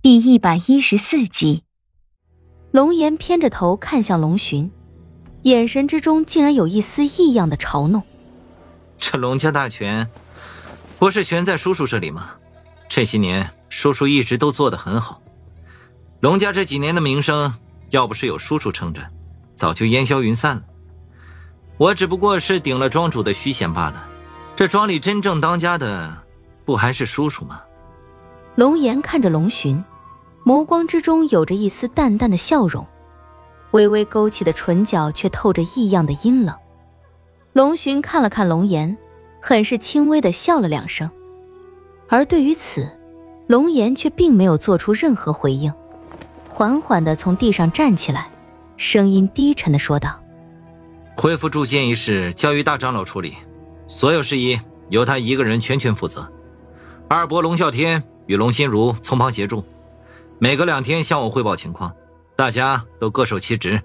第一百一十四集，龙岩偏着头看向龙巡，眼神之中竟然有一丝异样的嘲弄。这龙家大权，不是全在叔叔这里吗？这些年，叔叔一直都做得很好。龙家这几年的名声，要不是有叔叔撑着，早就烟消云散了。我只不过是顶了庄主的虚衔罢了。这庄里真正当家的，不还是叔叔吗？龙岩看着龙巡，眸光之中有着一丝淡淡的笑容，微微勾起的唇角却透着异样的阴冷。龙寻看了看龙岩，很是轻微的笑了两声，而对于此，龙岩却并没有做出任何回应，缓缓的从地上站起来，声音低沉的说道：“恢复铸剑一事交于大长老处理，所有事宜由他一个人全权负责。二伯龙啸天。”与龙心如从旁协助，每隔两天向我汇报情况，大家都各守其职，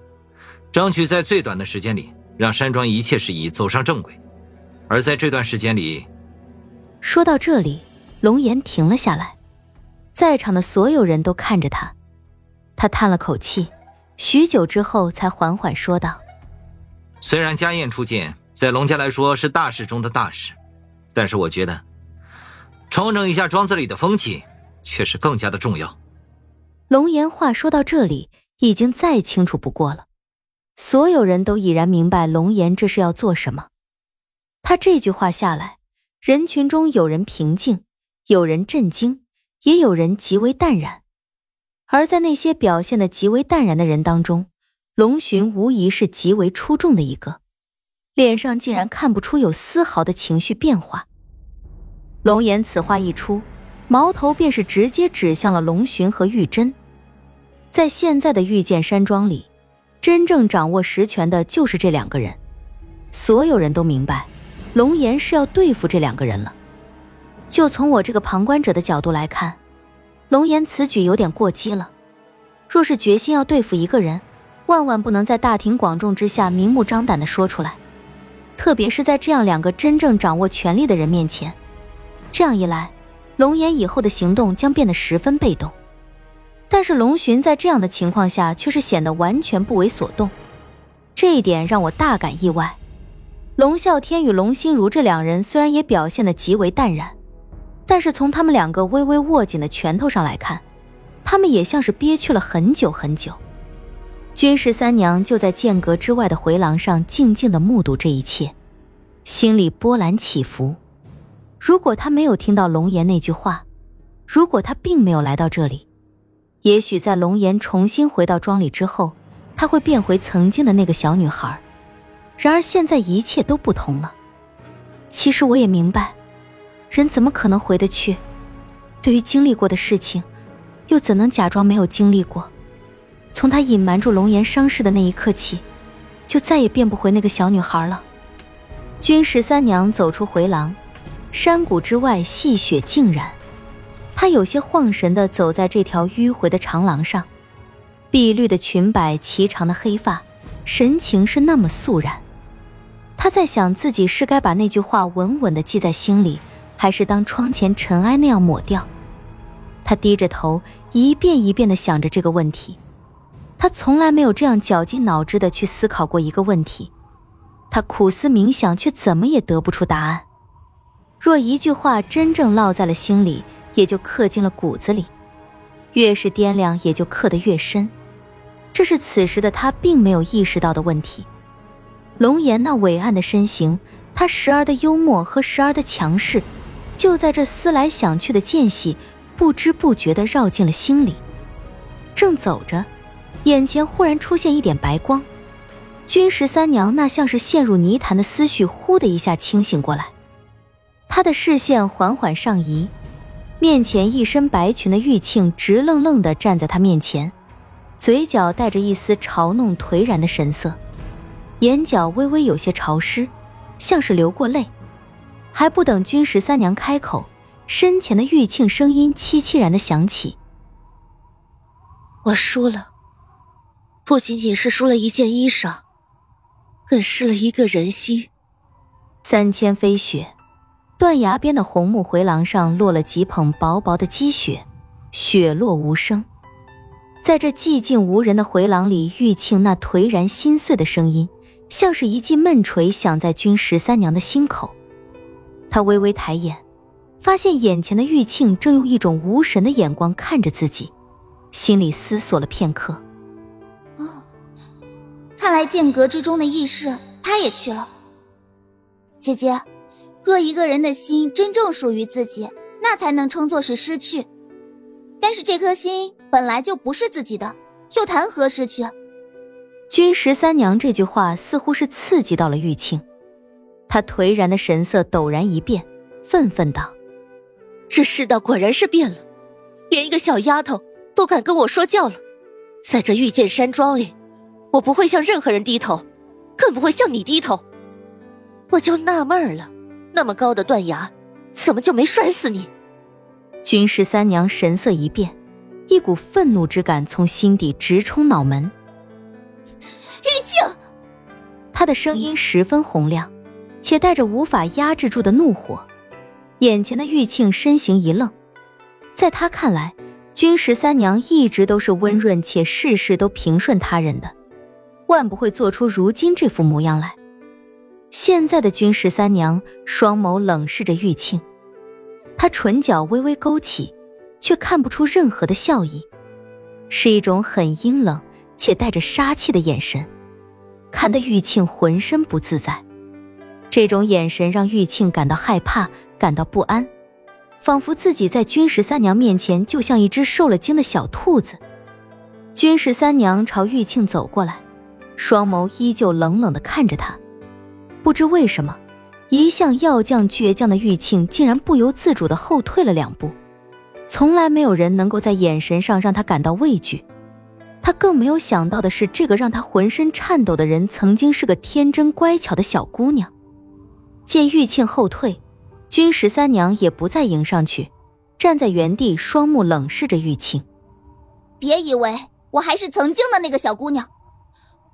争取在最短的时间里让山庄一切事宜走上正轨。而在这段时间里，说到这里，龙岩停了下来，在场的所有人都看着他，他叹了口气，许久之后才缓缓说道：“虽然家宴出剑在龙家来说是大事中的大事，但是我觉得。”重整一下庄子里的风气，却是更加的重要。龙岩话说到这里，已经再清楚不过了。所有人都已然明白龙岩这是要做什么。他这句话下来，人群中有人平静，有人震惊，也有人极为淡然。而在那些表现的极为淡然的人当中，龙巡无疑是极为出众的一个，脸上竟然看不出有丝毫的情绪变化。龙岩此话一出，矛头便是直接指向了龙巡和玉珍。在现在的御剑山庄里，真正掌握实权的就是这两个人。所有人都明白，龙岩是要对付这两个人了。就从我这个旁观者的角度来看，龙岩此举有点过激了。若是决心要对付一个人，万万不能在大庭广众之下明目张胆的说出来，特别是在这样两个真正掌握权力的人面前。这样一来，龙岩以后的行动将变得十分被动。但是龙寻在这样的情况下却是显得完全不为所动，这一点让我大感意外。龙啸天与龙心如这两人虽然也表现得极为淡然，但是从他们两个微微握紧的拳头上来看，他们也像是憋屈了很久很久。军师三娘就在剑阁之外的回廊上静静的目睹这一切，心里波澜起伏。如果他没有听到龙岩那句话，如果他并没有来到这里，也许在龙岩重新回到庄里之后，他会变回曾经的那个小女孩。然而现在一切都不同了。其实我也明白，人怎么可能回得去？对于经历过的事情，又怎能假装没有经历过？从他隐瞒住龙岩伤势的那一刻起，就再也变不回那个小女孩了。君十三娘走出回廊。山谷之外，细雪静然。他有些晃神的走在这条迂回的长廊上，碧绿的裙摆，颀长的黑发，神情是那么肃然。他在想，自己是该把那句话稳稳的记在心里，还是当窗前尘埃那样抹掉？他低着头，一遍一遍的想着这个问题。他从来没有这样绞尽脑汁的去思考过一个问题。他苦思冥想，却怎么也得不出答案。若一句话真正烙在了心里，也就刻进了骨子里，越是掂量，也就刻得越深。这是此时的他并没有意识到的问题。龙岩那伟岸的身形，他时而的幽默和时而的强势，就在这思来想去的间隙，不知不觉地绕进了心里。正走着，眼前忽然出现一点白光，君十三娘那像是陷入泥潭的思绪，忽的一下清醒过来。他的视线缓缓上移，面前一身白裙的玉庆直愣愣地站在他面前，嘴角带着一丝嘲弄颓然的神色，眼角微微有些潮湿，像是流过泪。还不等君十三娘开口，身前的玉庆声音凄凄然的响起：“我输了，不仅仅是输了一件衣裳，更失了一个人心。”三千飞雪。断崖边的红木回廊上落了几捧薄薄的积雪，雪落无声。在这寂静无人的回廊里，玉庆那颓然心碎的声音，像是一记闷锤响在君十三娘的心口。她微微抬眼，发现眼前的玉庆正用一种无神的眼光看着自己，心里思索了片刻。哦，看来剑阁之中的议事，他也去了。姐姐，若一个人的心真正属于自己，那才能称作是失去。但是这颗心本来就不是自己的，又谈何失去？君十三娘这句话似乎是刺激到了玉清，她颓然的神色陡然一变，愤愤道：“这世道果然是变了，连一个小丫头都敢跟我说教了。在这御剑山庄里，我不会向任何人低头，更不会向你低头。我就纳闷了，那么高的断崖，怎么就没摔死你？”君十三娘神色一变，一股愤怒之感从心底直冲脑门。玉庆，她的声音十分洪亮，且带着无法压制住的怒火。眼前的玉庆身形一愣，在他看来，君十三娘一直都是温润且事事都平顺他人的，万不会做出如今这副模样来。现在的君十三娘双眸冷视着玉庆。她唇角微微勾起，却看不出任何的笑意，是一种很阴冷且带着杀气的眼神，看得玉庆浑身不自在。这种眼神让玉庆感到害怕，感到不安，仿佛自己在君十三娘面前就像一只受了惊的小兔子。君十三娘朝玉庆走过来，双眸依旧冷冷地看着他，不知为什么。一向要将倔强的玉庆竟然不由自主地后退了两步，从来没有人能够在眼神上让他感到畏惧。他更没有想到的是，这个让他浑身颤抖的人曾经是个天真乖巧的小姑娘。见玉庆后退，君十三娘也不再迎上去，站在原地，双目冷视着玉庆。别以为我还是曾经的那个小姑娘，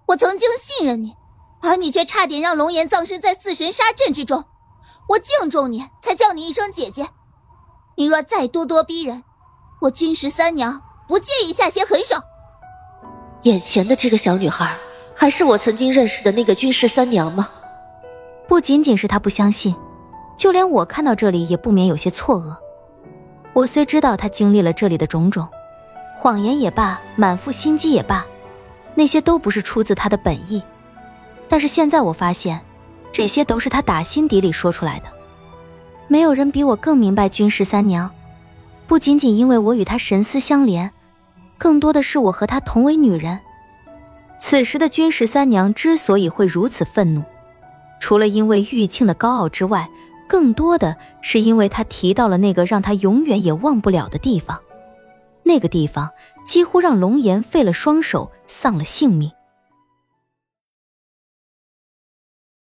我曾经信任你。而你却差点让龙岩葬身在四神杀阵之中，我敬重你，才叫你一声姐姐。你若再咄咄逼人，我君十三娘不介意下些狠手。眼前的这个小女孩，还是我曾经认识的那个君十三娘吗？不仅仅是她不相信，就连我看到这里也不免有些错愕。我虽知道她经历了这里的种种，谎言也罢，满腹心机也罢，那些都不是出自她的本意。但是现在我发现，这些都是他打心底里说出来的。没有人比我更明白君十三娘，不仅仅因为我与她神思相连，更多的是我和她同为女人。此时的君十三娘之所以会如此愤怒，除了因为玉庆的高傲之外，更多的是因为她提到了那个让她永远也忘不了的地方。那个地方几乎让龙颜废了双手，丧了性命。